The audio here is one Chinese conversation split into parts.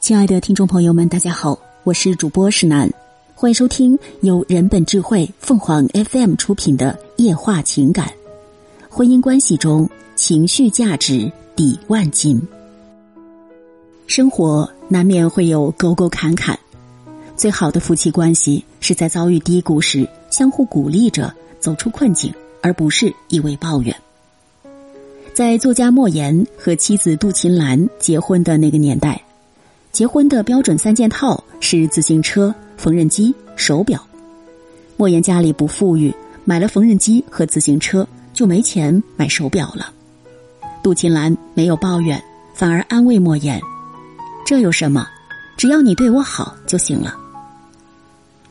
亲爱的听众朋友们，大家好，我是主播石楠，欢迎收听由人本智慧凤凰 FM 出品的《夜话情感》。婚姻关系中，情绪价值抵万金。生活难免会有沟沟坎坎，最好的夫妻关系是在遭遇低谷时相互鼓励着走出困境，而不是一味抱怨。在作家莫言和妻子杜琴兰结婚的那个年代。结婚的标准三件套是自行车、缝纫机、手表。莫言家里不富裕，买了缝纫机和自行车，就没钱买手表了。杜琴兰没有抱怨，反而安慰莫言：“这有什么？只要你对我好就行了。”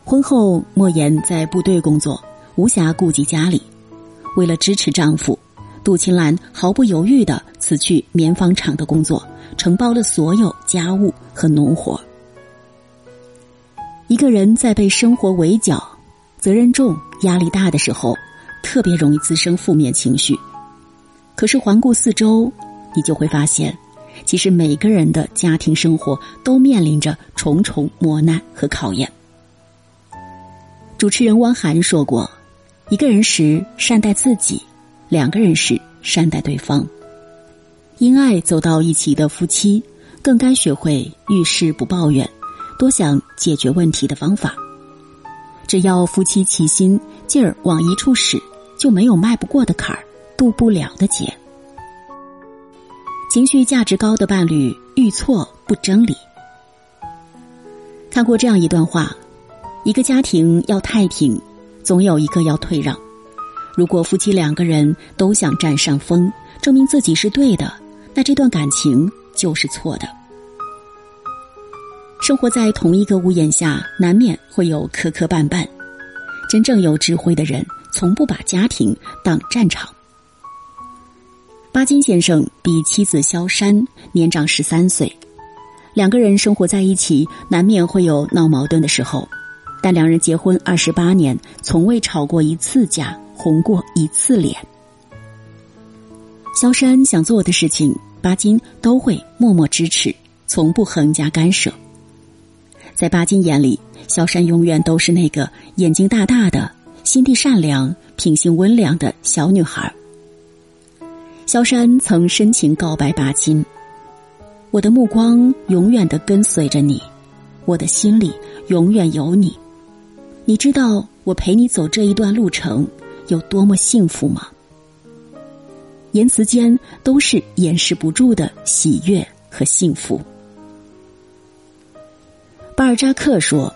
婚后，莫言在部队工作，无暇顾及家里。为了支持丈夫，杜琴兰毫不犹豫的辞去棉纺厂的工作。承包了所有家务和农活。一个人在被生活围剿、责任重、压力大的时候，特别容易滋生负面情绪。可是环顾四周，你就会发现，其实每个人的家庭生活都面临着重重磨难和考验。主持人汪涵说过：“一个人时善待自己，两个人时善待对方。”因爱走到一起的夫妻，更该学会遇事不抱怨，多想解决问题的方法。只要夫妻齐心，劲儿往一处使，就没有迈不过的坎儿，渡不了的劫。情绪价值高的伴侣遇错不争理。看过这样一段话：一个家庭要太平，总有一个要退让。如果夫妻两个人都想占上风，证明自己是对的。那这段感情就是错的。生活在同一个屋檐下，难免会有磕磕绊绊。真正有智慧的人，从不把家庭当战场。巴金先生比妻子萧山年长十三岁，两个人生活在一起，难免会有闹矛盾的时候。但两人结婚二十八年，从未吵过一次架，红过一次脸。萧山想做的事情。巴金都会默默支持，从不横加干涉。在巴金眼里，萧山永远都是那个眼睛大大的、心地善良、品性温良的小女孩。萧山曾深情告白巴金：“我的目光永远的跟随着你，我的心里永远有你。你知道我陪你走这一段路程有多么幸福吗？”言辞间都是掩饰不住的喜悦和幸福。巴尔扎克说：“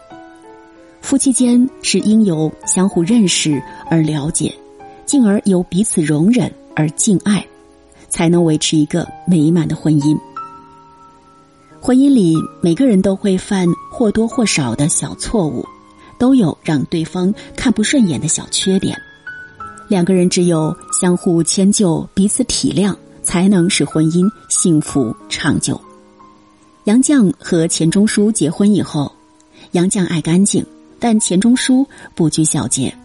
夫妻间是应由相互认识而了解，进而由彼此容忍而敬爱，才能维持一个美满的婚姻。婚姻里，每个人都会犯或多或少的小错误，都有让对方看不顺眼的小缺点。”两个人只有相互迁就、彼此体谅，才能使婚姻幸福长久。杨绛和钱钟书结婚以后，杨绛爱干净，但钱钟书不拘小节。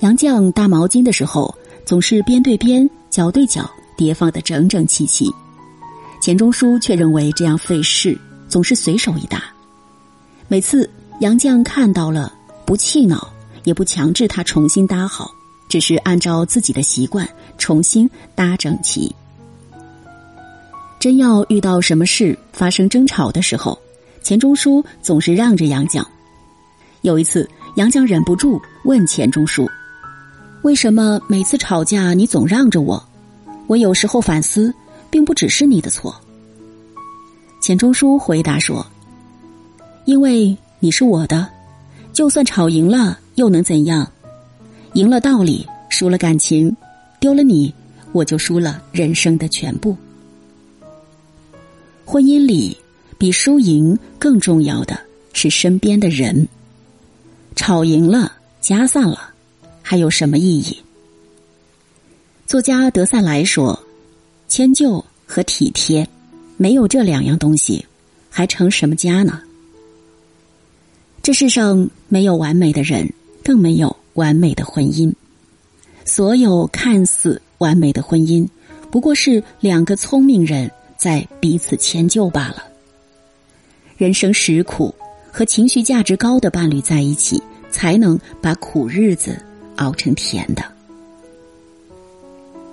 杨绛搭毛巾的时候，总是边对边、脚对脚叠放的整整齐齐；钱钟书却认为这样费事，总是随手一搭。每次杨绛看到了，不气恼，也不强制他重新搭好。只是按照自己的习惯重新搭整齐。真要遇到什么事发生争吵的时候，钱钟书总是让着杨绛。有一次，杨绛忍不住问钱钟书：“为什么每次吵架你总让着我？我有时候反思，并不只是你的错。”钱钟书回答说：“因为你是我的，就算吵赢了又能怎样？”赢了道理，输了感情，丢了你，我就输了人生的全部。婚姻里，比输赢更重要的是身边的人。吵赢了，家散了，还有什么意义？作家德萨莱说：“迁就和体贴，没有这两样东西，还成什么家呢？”这世上没有完美的人，更没有。完美的婚姻，所有看似完美的婚姻，不过是两个聪明人在彼此迁就罢了。人生实苦，和情绪价值高的伴侣在一起，才能把苦日子熬成甜的。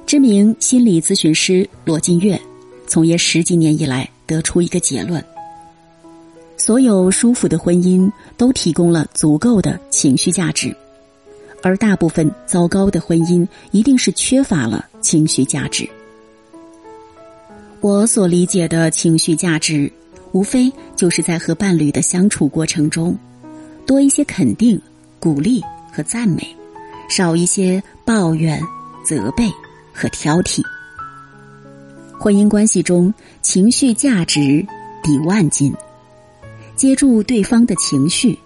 知名心理咨询师罗金月，从业十几年以来，得出一个结论：所有舒服的婚姻都提供了足够的情绪价值，而大部分糟糕的婚姻一定是缺乏了情绪价值。我所理解的情绪价值。无非就是在和伴侣的相处过程中，多一些肯定、鼓励和赞美，少一些抱怨、责备和挑剔。婚姻关系中，情绪价值抵万金，接住对方的情绪，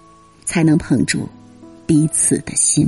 才能捧住彼此的心。